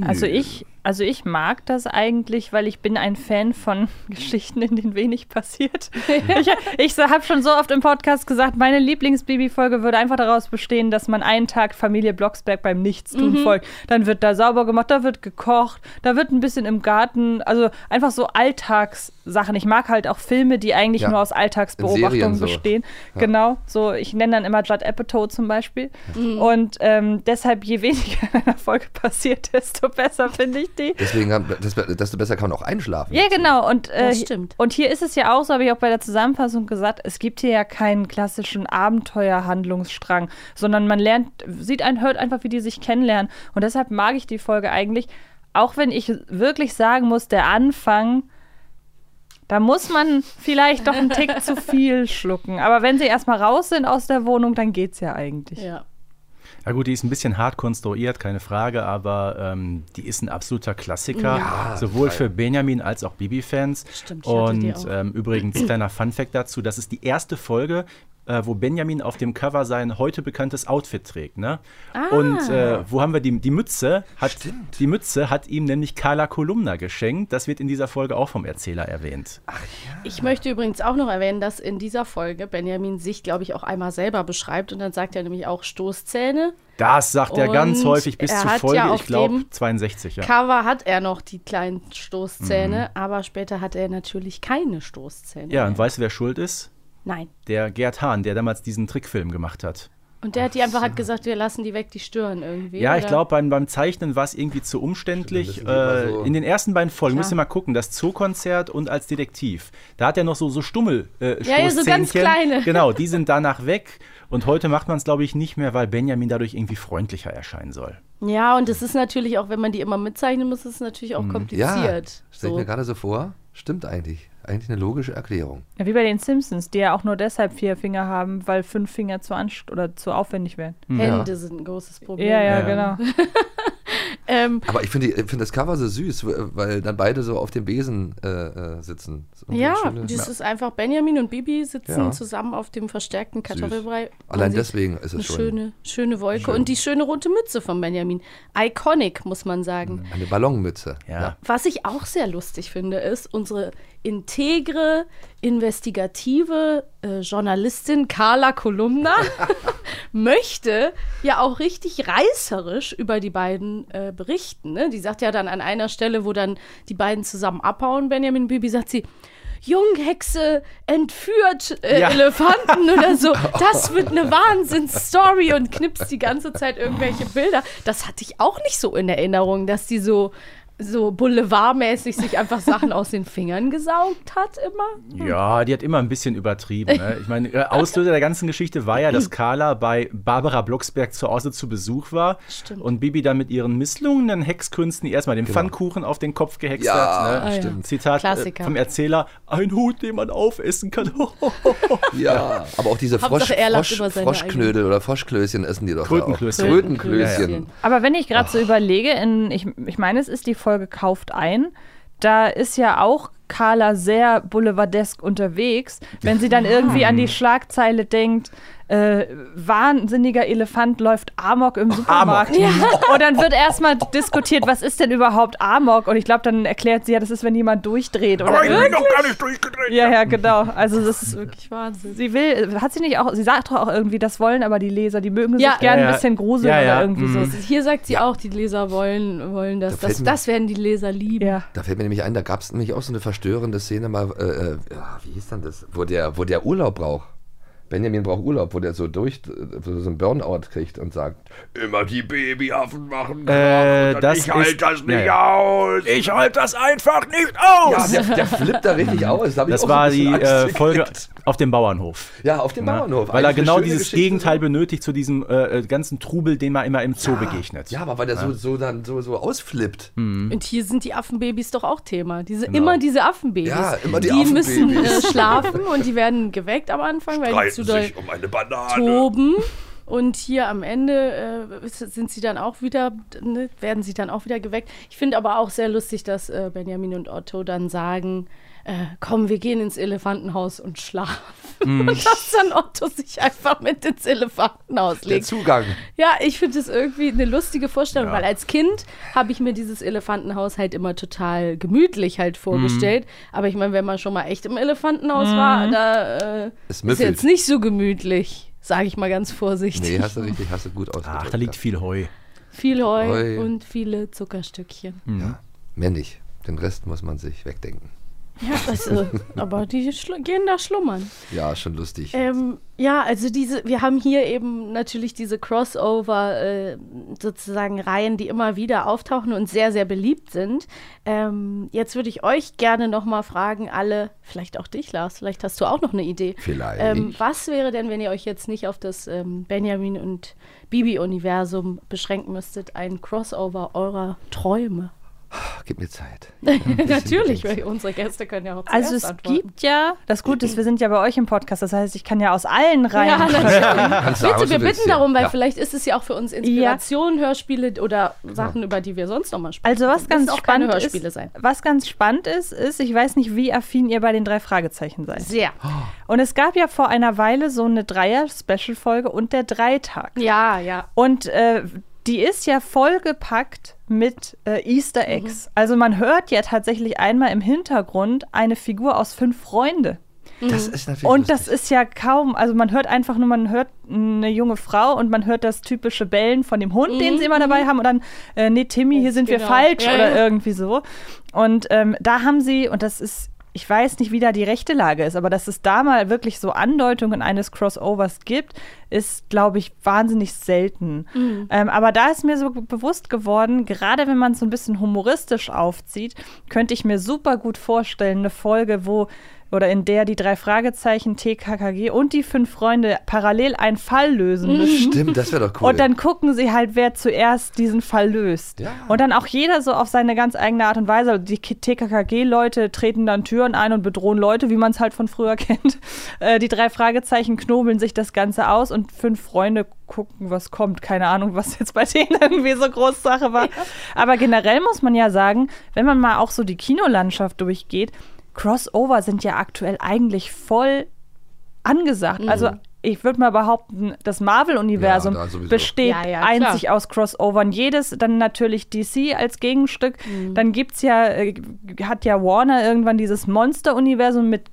Also ich, also ich mag das eigentlich, weil ich bin ein Fan von [LAUGHS] Geschichten, in denen wenig passiert. ich ich habe schon so oft im Podcast gesagt, meine Lieblings-Baby-Folge würde einfach daraus bestehen, dass man einen Tag Familie Blocksberg beim Nichtstun folgt. Dann wird da sauber gemacht, da wird gekocht, da wird ein bisschen im Garten, also einfach so Alltagssachen. Ich mag halt auch Filme, die eigentlich Ja. nur aus Alltagsbeobachtungen so. bestehen. Genau, so ich nenne dann immer Judd Apatow zum Beispiel. Und ähm, deshalb, je weniger in einer Folge [LAUGHS] passiert, desto besser finde ich die. Deswegen, haben- das, desto besser kann man auch einschlafen. Ja, genau. Und, äh, Das stimmt. und hier ist es ja auch so, habe ich auch bei der Zusammenfassung gesagt, es gibt hier ja keinen klassischen Abenteuerhandlungsstrang, sondern man lernt, sieht ein, hört einfach, wie die sich kennenlernen. Und deshalb mag ich die Folge eigentlich, auch wenn ich wirklich sagen muss, der Anfang, da muss man vielleicht doch einen Tick zu [LAUGHS] viel schlucken. Aber wenn sie erstmal raus sind aus der Wohnung, dann geht's ja eigentlich. Ja. Ja gut, die ist ein bisschen hart konstruiert, keine Frage, aber ähm, die ist ein absoluter Klassiker, sowohl für Benjamin als auch Bibi-Fans. Stimmt, ich Und die auch. ähm, übrigens, kleiner Funfact dazu, das ist die erste Folge, äh, wo Benjamin auf dem Cover sein heute bekanntes Outfit trägt. Ne? Ah. Und äh, wo haben wir die, die Mütze? Hat, die Mütze hat ihm nämlich Carla Kolumna geschenkt. Das wird in dieser Folge auch vom Erzähler erwähnt. Ich möchte übrigens auch noch erwähnen, dass in dieser Folge Benjamin sich, glaube ich, auch einmal selber beschreibt und dann sagt er nämlich auch Stoßzähne. Das sagt er ganz Und häufig bis er zur hat Folge, ja ich glaube, dem 62. Ja. Cover hat er noch die kleinen Stoßzähne, aber später hat er natürlich keine Stoßzähne. ja, mehr. und weißt du, wer schuld ist? Nein. Der Gerd Hahn, der damals diesen Trickfilm gemacht hat. Und der hat die einfach hat gesagt, wir lassen die weg, die stören irgendwie. Ja, ich oder? glaube, beim, beim Zeichnen war es irgendwie zu umständlich. Äh, so- in den ersten beiden Folgen Klar. müsst ihr mal gucken, das Zookonzert und als Detektiv. Da hat er noch so, so Stummel äh, Ja, ja, so ganz kleine. [LAUGHS] Genau, die sind danach weg. Und heute macht man es, glaube ich, nicht mehr, weil Benjamin dadurch irgendwie freundlicher erscheinen soll. Ja, und es ist natürlich auch, wenn man die immer mitzeichnen muss, ist es natürlich auch Ja, kompliziert. stelle ich so. mir gerade so vor. Stimmt eigentlich. Eigentlich eine logische Erklärung. Ja, wie bei den Simpsons, die ja auch nur deshalb vier Finger haben, weil fünf Finger zu anst oder zu aufwendig wären. Hände sind ein großes Problem. Ja, ja, Ja. genau. [LAUGHS] Ähm, Aber ich finde finde das Cover so süß, weil dann beide so auf dem Besen äh, äh, sitzen. So eine ja, schöne- das ist einfach Benjamin und Bibi sitzen Ja. zusammen auf dem verstärkten Kartoffelbrei. Allein deswegen ist Eine es schon schöne, schöne Wolke und die schöne rote Mütze von Benjamin. Iconic, muss man sagen. eine Ballonmütze. Ja. Was ich auch sehr lustig finde, ist unsere integre, investigative äh, Journalistin Carla Kolumna [LAUGHS] möchte ja auch richtig reißerisch über die beiden äh, berichten. Ne? Die sagt ja dann an einer Stelle, wo dann die beiden zusammen abhauen, Benjamin Bibi, sagt sie, Junghexe entführt äh, Ja. Elefanten oder so. [LAUGHS] Das wird eine Wahnsinnsstory und knipst die ganze Zeit irgendwelche Bilder. Das hatte ich auch nicht so in Erinnerung, dass die so, so boulevardmäßig sich einfach Sachen aus den Fingern gesaugt hat immer. Ja, die hat immer ein bisschen übertrieben. Ne? Ich meine, äh, Auslöser der ganzen Geschichte war ja, dass Carla bei Barbara Blocksberg zu Hause zu Besuch war Stimmt. und Bibi dann mit ihren misslungenen Hexkünsten erstmal den Pfannkuchen auf den Kopf gehext Ja, hat. Ne? Ah, ja. stimmt. Zitat äh, Klassiker. vom Erzähler: Ein Hut, den man aufessen kann. [LAUGHS] Ja, aber auch diese Frosch, Frosch, Froschknödel oder Froschklößchen essen die doch Krötenklößchen. Krötenklößchen. Krötenklößchen. Aber wenn ich gerade so überlege, in, ich, ich meine, es ist die Folge Kauft ein, da ist ja auch Carla sehr boulevardesk unterwegs, wenn sie dann irgendwie an die Schlagzeile denkt, äh, wahnsinniger Elefant läuft Amok im Supermarkt. Und dann wird erstmal diskutiert, was ist denn überhaupt Amok? Und ich glaube, dann erklärt sie ja, das ist, wenn jemand durchdreht. Oder irgend- noch gar nicht durchgedreht. ja, ja, genau. Also das ist Wirklich Wahnsinn. Sie will, hat sie nicht auch, sie sagt doch auch irgendwie, das wollen aber die Leser, die mögen Ja. sich gerne Ja, ein ja. bisschen gruseln Ja, ja. oder irgendwie so. Mhm. Hier sagt sie auch, die Leser wollen, wollen das. Da Das, mir- das werden die Leser lieben. Ja. Da fällt mir nämlich ein, da gab es nämlich auch so eine verstörende Szene mal, äh, äh, ja, wie hieß denn das, wo der, wo der Urlaub braucht. Benjamin braucht Urlaub, wo der so durch, so ein Burnout kriegt und sagt, Immer die Babyaffen machen Äh, und das ich halt ist- das nicht ja, aus. Ich halte das einfach nicht ja, aus. der, der flippt da richtig aus. Da Das war die Angst äh, gekriegt. Folge [LAUGHS] auf dem Bauernhof. Ja, auf dem Ne? Bauernhof. Weil er genau dieses Geschichte Gegenteil so. benötigt zu diesem äh, äh, ganzen Trubel, dem er immer im Zoo begegnet. Ja, aber weil der so, so dann so, so ausflippt. Und hier sind die Affenbabys doch auch Thema. Diese, Genau. Immer diese Affenbabys. Ja, immer die müssen äh, Affenbabys. [LAUGHS] schlafen und die werden geweckt am Anfang, weil die zu doll sich um eine Banane. toben. Und hier am Ende äh, sind sie dann auch wieder, ne, werden sie dann auch wieder geweckt. Ich finde aber auch sehr lustig, dass äh, Benjamin und Otto dann sagen, äh, komm, wir gehen ins Elefantenhaus und schlafen. Mhm. [LAUGHS] Und dass dann Otto sich einfach mit ins Elefantenhaus Der legt. Zugang. Ja, ich finde das irgendwie eine lustige Vorstellung, weil als Kind habe ich mir dieses Elefantenhaus halt immer total gemütlich halt vorgestellt. Aber ich meine, wenn man schon mal echt im Elefantenhaus war, da äh, Es ist jetzt nicht so gemütlich, sage ich mal ganz vorsichtig. Nee, hast du richtig, hast du gut ausgedrückt. Ach, da liegt viel Heu. Viel Heu, Heu. und viele Zuckerstückchen. Ja, mehr nicht. Den Rest muss man sich wegdenken. Ja, also, aber die gehen da schlummern. Ja, schon lustig. Ähm, ja, also diese, wir haben hier eben natürlich diese Crossover äh, sozusagen Reihen, die immer wieder auftauchen und sehr, sehr beliebt sind. Ähm, jetzt würde ich euch gerne nochmal fragen, alle, vielleicht auch dich, Lars, vielleicht hast du auch noch eine Idee. Vielleicht. Ähm, was wäre denn, wenn ihr euch jetzt nicht auf das ähm, Benjamin und Bibi-Universum beschränken müsstet, ein Crossover eurer Träume? Gib mir Zeit. [LAUGHS] Natürlich, weil unsere Gäste können ja auch Also es antworten. gibt ja, das Gute ist, wir sind ja bei euch im Podcast, das heißt, ich kann ja aus allen Reihen. Ja, Bitte, wir bitten ja. darum, weil Ja. vielleicht ist es ja auch für uns Inspiration, Hörspiele oder Sachen, über die wir sonst nochmal sprechen. Also was ganz auch keine spannend Hörspiele ist, sein. was ganz spannend ist, ist, ich weiß nicht, wie affin ihr bei den drei Fragezeichen seid. Sehr. Und es gab ja vor einer Weile so eine Dreier-Special-Folge und der Dreitag. Ja, ja. Und äh, die ist ja vollgepackt mit äh, Easter Eggs. Also man hört ja tatsächlich einmal im Hintergrund eine Figur aus fünf Freunde. Das ist natürlich Und das lustig. ist ja kaum, also man hört einfach nur, man hört eine junge Frau und man hört das typische Bellen von dem Hund, den sie immer dabei haben und dann, äh, nee, Timmy, hier sind wir Genau. falsch Ja, oder ja. irgendwie so. Und ähm, da haben sie, und das ist, ich weiß nicht, wie da die rechte Lage ist, aber dass es da mal wirklich so Andeutungen eines Crossovers gibt, ist, glaube ich, wahnsinnig selten. Mhm. Ähm, aber da ist mir so bewusst geworden, gerade wenn man es so ein bisschen humoristisch aufzieht, könnte ich mir super gut vorstellen, eine Folge, wo oder in der die drei Fragezeichen, TKKG und die fünf Freunde parallel einen Fall lösen müssen. Stimmt, das wäre doch cool. Und dann gucken sie halt, wer zuerst diesen Fall löst. Ja. Und dann auch jeder so auf seine ganz eigene Art und Weise. Die TKKG-Leute treten dann Türen ein und bedrohen Leute, wie man es halt von früher [LAUGHS] kennt. Äh, die drei Fragezeichen knobeln sich das Ganze aus und fünf Freunde gucken, was kommt. Keine Ahnung, was jetzt bei [LAUGHS] denen irgendwie so groß Sache war. Aber generell muss man ja sagen, wenn man mal auch so die Kinolandschaft durchgeht, Crossover sind ja aktuell eigentlich voll angesagt. Mhm. Also ich würde mal behaupten, das Marvel-Universum Ja, da besteht Ja, ja, einzig aus Crossovern. Jedes, dann natürlich DC als Gegenstück. Mhm. Dann gibt's ja, äh, hat ja Warner irgendwann dieses Monster-Universum mit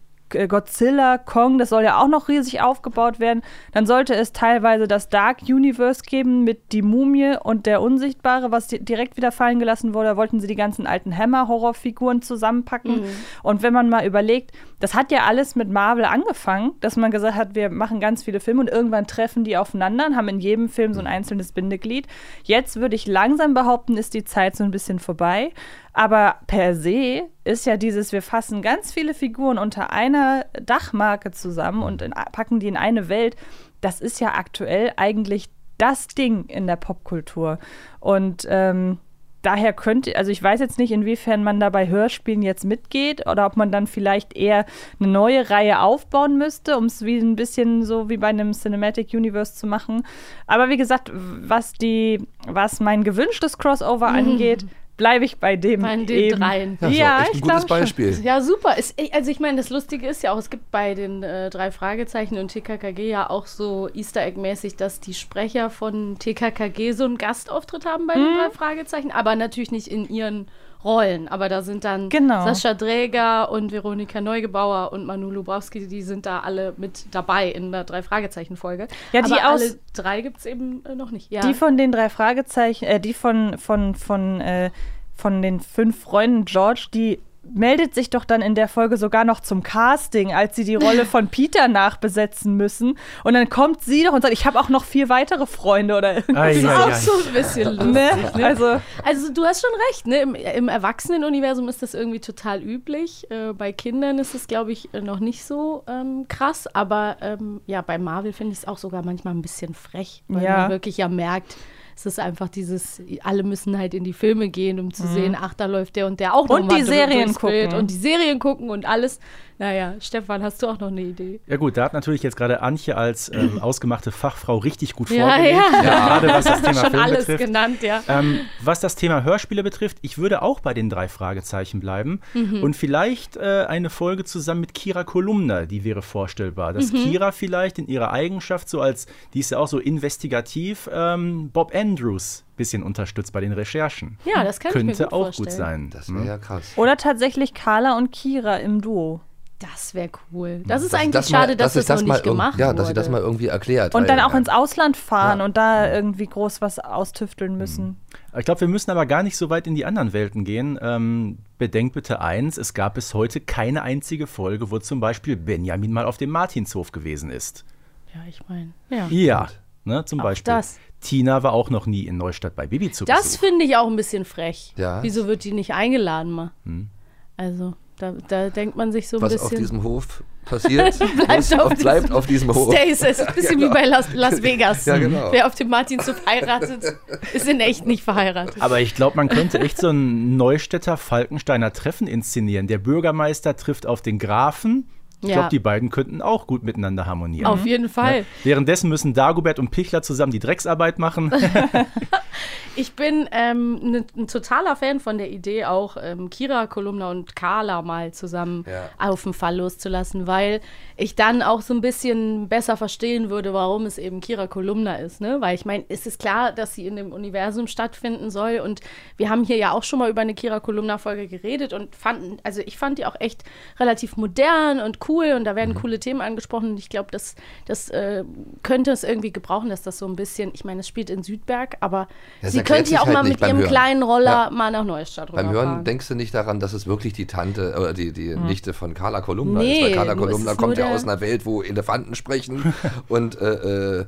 Godzilla, Kong, das soll ja auch noch riesig aufgebaut werden. Dann sollte es teilweise das Dark Universe geben mit die Mumie und der Unsichtbare, was di direkt wieder fallen gelassen wurde. Da wollten sie die ganzen alten Hammer-Horrorfiguren zusammenpacken. Mhm. Und wenn man mal überlegt, das hat ja alles mit Marvel angefangen, dass man gesagt hat, wir machen ganz viele Filme und irgendwann treffen die aufeinander und haben in jedem Film so ein einzelnes Bindeglied. Jetzt würde ich langsam behaupten, ist die Zeit so ein bisschen vorbei. Aber per se ist ja dieses, wir fassen ganz viele Figuren unter einer Dachmarke zusammen und in, packen die in eine Welt. Das ist ja aktuell eigentlich das Ding in der Popkultur. Und ähm, daher könnte, also ich weiß jetzt nicht, inwiefern man da bei Hörspielen jetzt mitgeht oder ob man dann vielleicht eher eine neue Reihe aufbauen müsste, um es wie ein bisschen so wie bei einem Cinematic Universe zu machen. Aber wie gesagt, was die, was mein gewünschtes Crossover angeht, bleibe ich bei dem Bei den eben. dreien. ja, ist Ja, auch echt ich ein gutes glaub schon. Beispiel. Ja, super. Es, also ich meine, das Lustige ist ja auch, es gibt bei den äh, drei Fragezeichen und TKKG ja auch so Easter Egg-mäßig, dass die Sprecher von TKKG so einen Gastauftritt haben bei Mhm. den drei Fragezeichen, aber natürlich nicht in ihren Rollen. Aber da sind dann Genau. Sascha Dräger und Veronika Neugebauer und Manu Lubrowski, die sind da alle mit dabei in der drei Fragezeichen-Folge. Ja, die aber aus- alle drei gibt es eben äh, noch nicht. Ja. Die von den drei Fragezeichen, äh, die von, von, von, äh, von den fünf Freunden George, die meldet sich doch dann in der Folge sogar noch zum Casting, als sie die Rolle von Peter nachbesetzen müssen. Und dann kommt sie doch und sagt, ich habe auch noch vier weitere Freunde oder irgendwas. Ei, ist auch so ein bisschen lustig. Ne? Ne? Also, Also du hast schon recht, ne? Im, im Erwachsenenuniversum ist das irgendwie total üblich. Äh, bei Kindern ist es, glaube ich, noch nicht so ähm, krass. Aber ähm, ja, bei Marvel finde ich es auch sogar manchmal ein bisschen frech, weil Ja. man wirklich ja merkt, es ist einfach dieses, alle müssen halt in die Filme gehen, um zu sehen, ach, da läuft der und der auch noch Mhm. Und mal die Serien durchs Bild gucken. Und die Serien gucken und alles. Naja, Stefan, hast du auch noch eine Idee? Ja gut, da hat natürlich jetzt gerade Antje als ähm, [CLEARS THROAT] ausgemachte Fachfrau richtig gut Ja, vorgelegt. ja. Gerade was das [LAUGHS] Thema Schon Film alles betrifft. genannt, ja. Ähm, was das Thema Hörspiele betrifft, ich würde auch bei den drei Fragezeichen bleiben. Mhm. Und vielleicht äh, eine Folge zusammen mit Kira Kolumna, die wäre vorstellbar. Dass Mhm. Kira vielleicht in ihrer Eigenschaft, so als, die ist ja auch so investigativ, ähm, Bob Andrews bisschen unterstützt bei den Recherchen. Ja, das kann ich mir Könnte gut auch vorstellen. gut sein. Das wäre ja krass. oder tatsächlich Carla und Kira im Duo. Das wäre cool. Das ist Dass- eigentlich dass schade, mal- dass, sich das noch mal nicht irg- gemacht Ja, wurde. dass sie das mal irgendwie erklärt. Und weil, dann auch ja. ins Ausland fahren Ja. und da irgendwie groß was austüfteln müssen. Ich glaube, wir müssen aber gar nicht so weit in die anderen Welten gehen. Ähm, bedenkt bitte eins, es gab bis heute keine einzige Folge, wo zum Beispiel Benjamin mal auf dem Martinshof gewesen ist. Ja, ich meine. Ja. Ja, ne, zum Auch Beispiel. das. Tina war auch noch nie in Neustadt bei Bibi zu Das finde ich auch ein bisschen frech. Ja. Wieso wird die nicht eingeladen mal? Also, da, da denkt man sich so ein Was bisschen. auf diesem Hof passiert, [LAUGHS] bleibt, muss, auf auf, [LAUGHS] bleibt auf diesem Hof. Stays. Es ist ein bisschen genau. wie bei Las, Las [LAUGHS] Vegas. Ja, genau. Wer auf dem Martinshof heiratet, ist in echt nicht verheiratet. Aber ich glaube, man könnte echt so ein Neustädter Falkensteiner Treffen inszenieren. Der Bürgermeister trifft auf den Grafen. Ich Ja. glaube, die beiden könnten auch gut miteinander harmonieren. Auf jeden Fall. Währenddessen müssen Dagobert und Pichler zusammen die Drecksarbeit machen. [LAUGHS] [LAUGHS] Ich bin ähm, ne, ein totaler Fan von der Idee, auch ähm, Kira Kolumna und Carla mal zusammen Ja. auf den Fall loszulassen, weil ich dann auch so ein bisschen besser verstehen würde, warum es eben Kira Kolumna ist. Ne? Weil ich meine, es ist klar, dass sie in dem Universum stattfinden soll und wir haben hier ja auch schon mal über eine Kira Kolumna-Folge geredet und fanden, also ich fand die auch echt relativ modern und cool und da werden coole Themen angesprochen. Und ich glaube, das, das äh, könnte es irgendwie gebrauchen, dass das so ein bisschen, ich meine, es spielt in Südberg, aber Das sie könnte ja auch halt mal mit ihrem Hören. kleinen Roller Ja. mal nach Neustadt Beim Hören denkst du nicht daran, dass es wirklich die Tante oder die, die Nichte von Carla Kolumna Nee, ist. Weil Carla Kolumna kommt ja aus einer Welt, wo Elefanten sprechen [LAUGHS] und äh, äh,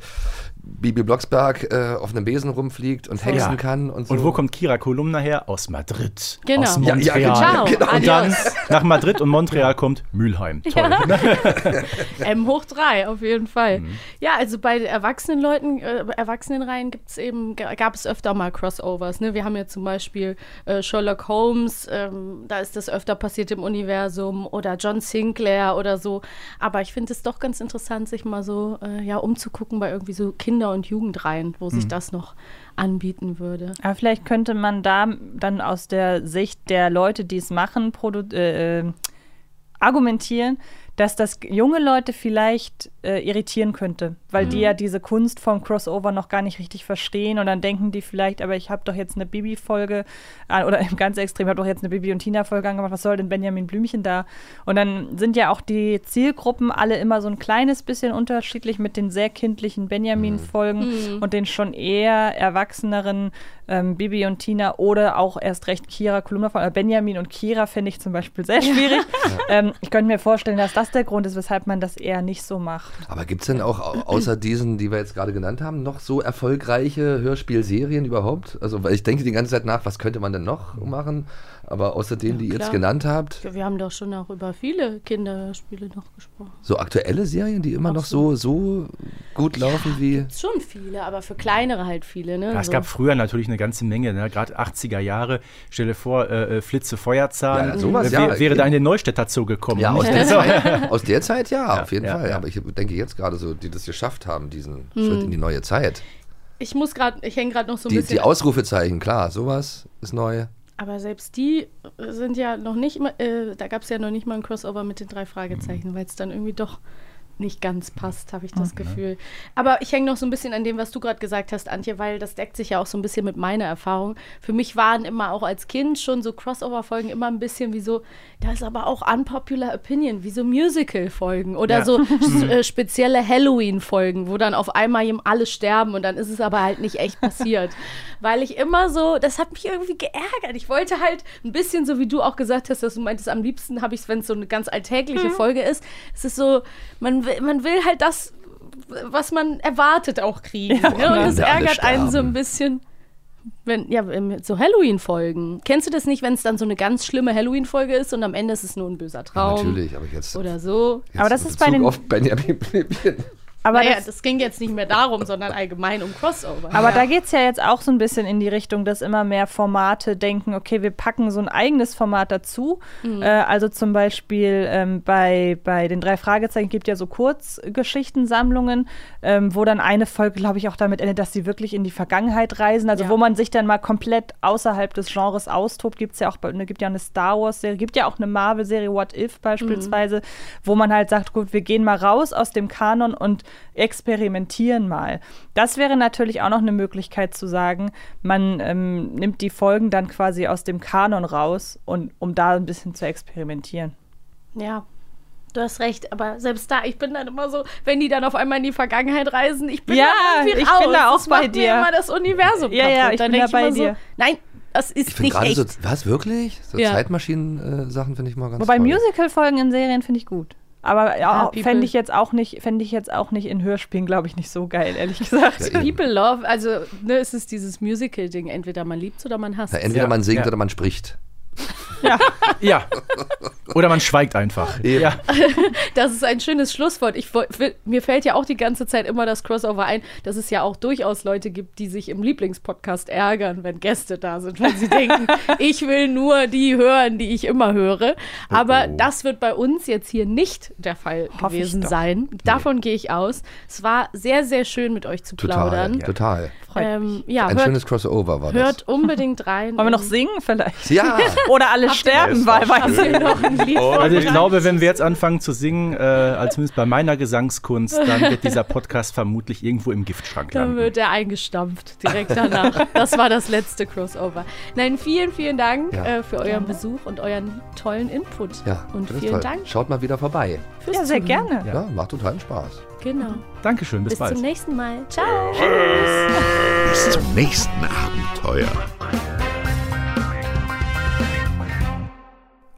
Bibi Blocksberg äh, auf einem Besen rumfliegt und hexen Ja. kann und so. Und wo kommt Kira Kolumna her? Aus Madrid. Genau. Aus Ja, Montreal. ja, Ciao, genau. Und dann nach Madrid und Montreal kommt Mülheim. Toll. [LAUGHS] M hoch drei, auf jeden Fall. Mhm. Ja, also bei erwachsenen Leuten, äh, Erwachsenenreihen gibt es eben, ga- gab es öfter mal Crossovers. Ne? Wir haben ja zum Beispiel äh, Sherlock Holmes, ähm, da ist das öfter passiert im Universum oder John Sinclair oder so. Aber ich finde es doch ganz interessant, sich mal so äh, ja, umzugucken bei irgendwie so Kinder- und Jugendreihen, wo Mhm. sich das noch anbieten würde. Aber vielleicht könnte man da dann aus der Sicht der Leute, die es machen, äh, äh, argumentieren, dass das junge Leute vielleicht äh, irritieren könnte, weil die ja diese Kunst vom Crossover noch gar nicht richtig verstehen und dann denken die vielleicht, aber ich habe doch jetzt eine Bibi-Folge äh, oder im ganz Extrem, habe doch jetzt eine Bibi und Tina-Folge angemacht, was soll denn Benjamin Blümchen da? Und dann sind ja auch die Zielgruppen alle immer so ein kleines bisschen unterschiedlich mit den sehr kindlichen Benjamin-Folgen und den schon eher erwachseneren ähm, Bibi und Tina oder auch erst recht Kira Kolumna von Benjamin und Kira finde ich zum Beispiel sehr schwierig. [LAUGHS] ähm, ich könnte mir vorstellen, dass das der Grund ist, weshalb man das eher nicht so macht. Aber gibt es denn auch au- außer diesen, die wir jetzt gerade genannt haben, noch so erfolgreiche Hörspielserien überhaupt? Also, weil ich denke die ganze Zeit nach, was könnte man denn noch machen? Aber außer denen, die ihr jetzt genannt habt, Ja, wir haben doch schon auch über viele Kinderspiele noch gesprochen. so aktuelle Serien, die immer noch so, so gut laufen wie. Schon viele, aber für kleinere halt viele. Ne? Ja, es so. gab früher natürlich eine ganze Menge, ne? gerade 80er Jahre. Stell dir vor, äh, äh, Flitze Feuerzahn Ja, sowas, äh, ja. wär- wäre da in den Neustädter Zoo gekommen. Ja, aus der. Zeit, [LAUGHS] aus der Zeit ja, auf jeden ja, Fall. ja. Aber ich denke jetzt gerade so, die das geschafft haben, diesen Hm. Schritt in die neue Zeit. Ich muss gerade, ich hänge gerade noch so ein Die, bisschen. die Ausrufezeichen, klar, sowas ist neu. aber selbst die sind ja noch nicht immer, äh, da gab es ja noch nicht mal ein Crossover mit den drei Fragezeichen, weil es dann irgendwie doch nicht ganz passt, habe ich das Gefühl. Aber ich hänge noch so ein bisschen an dem, was du gerade gesagt hast, Antje, weil das deckt sich ja auch so ein bisschen mit meiner Erfahrung. Für mich waren immer auch als Kind schon so Crossover-Folgen immer ein bisschen wie so, da ist aber auch unpopular opinion, wie so Musical-Folgen oder Ja. so [LAUGHS] s- äh, spezielle Halloween-Folgen, wo dann auf einmal alle sterben und dann ist es aber halt nicht echt passiert. [LAUGHS] Weil ich immer so, das hat mich irgendwie geärgert. Ich wollte halt ein bisschen so, wie du auch gesagt hast, dass du meintest, am liebsten habe ich es, wenn es so eine ganz alltägliche Folge ist. Es ist so, man will, man will halt das, was man erwartet, auch kriegen. Ja, ne? Und das Ja, ärgert einen so ein bisschen. Wenn, ja, so Halloween-Folgen. Kennst du das nicht, wenn es dann so eine ganz schlimme Halloween-Folge ist und am Ende ist es nur ein böser Traum? Natürlich, aber jetzt. Oder so. jetzt Aber das ist bei den- auf Benjamin Blümchen. Aber naja, das, das, ging jetzt nicht mehr darum, sondern allgemein um Crossover. Aber da geht es ja jetzt auch so ein bisschen in die Richtung, dass immer mehr Formate denken, okay, wir packen so ein eigenes Format dazu. Mhm. Äh, also zum Beispiel ähm, bei, bei den drei Fragezeichen gibt ja so Kurzgeschichtensammlungen, ähm, wo dann eine Folge, glaube ich, auch damit endet, dass sie wirklich in die Vergangenheit reisen. Also Ja. wo man sich dann mal komplett außerhalb des Genres austobt. Gibt es ja auch, bei- ne, gibt ja eine Star Wars-Serie, gibt ja auch eine Marvel-Serie, What If beispielsweise, wo man halt sagt, gut, wir gehen mal raus aus dem Kanon und experimentieren mal. Das wäre natürlich auch noch eine Möglichkeit zu sagen, man ähm, nimmt die Folgen dann quasi aus dem Kanon raus, und, um da ein bisschen zu experimentieren. Ja, du hast recht, aber selbst da, ich bin dann immer so, wenn die dann auf einmal in die Vergangenheit reisen, ich bin Ja, da irgendwie ich raus. bin da auch das bei macht dir. Mir immer das Universum Ja, kaputt. ja, ich dann bin da bei dir. So, nein, das ist Ich finde nicht gerade echt. so, was, wirklich? So Ja. Zeitmaschinen-Sachen finde ich mal ganz Wobei. Musical-Folgen in Serien finde ich gut. Aber ja, People. fände ich jetzt auch nicht, fände ich jetzt auch nicht in Hörspielen, glaube ich, nicht so geil, ehrlich gesagt. Ja. People Love, also ne, es ist dieses Musical-Ding, entweder man liebt oder man hasst. Ja, entweder Ja, man singt ja. oder man spricht. Ja. Oder man schweigt einfach. Eben. Ja. Das ist ein schönes Schlusswort. Ich, mir fällt ja auch die ganze Zeit immer das Crossover ein, dass es ja auch durchaus Leute gibt, die sich im Lieblingspodcast ärgern, wenn Gäste da sind, weil sie denken, [LAUGHS] ich will nur die hören, die ich immer höre. Aber Oh. das wird bei uns jetzt hier nicht der Fall Hoffe ich gewesen sein. Davon gehe ich aus. Es war sehr, sehr schön mit euch zu Total, plaudern. total. Ähm, ja, Ein hört, schönes Crossover war das. hört unbedingt rein. Wollen wir noch singen vielleicht? Ja, Oder alle sterben wahlweise. Noch ein Lied Also ich glaube, wenn wir jetzt anfangen zu singen, äh, als zumindest bei meiner Gesangskunst, dann wird dieser Podcast vermutlich irgendwo im Giftschrank Dann landen. wird er eingestampft direkt danach. Das war das letzte Crossover. Nein, vielen, vielen Dank Ja. äh, für euren Besuch und euren tollen Input. Ja, und vielen toll. Dank Schaut mal wieder vorbei. fürs Ja, sehr Zuhören. gerne. Ja, macht totalen Spaß. Genau. Dankeschön, bis, Bis bald. zum nächsten Mal. Ciao. Bis zum nächsten Abenteuer.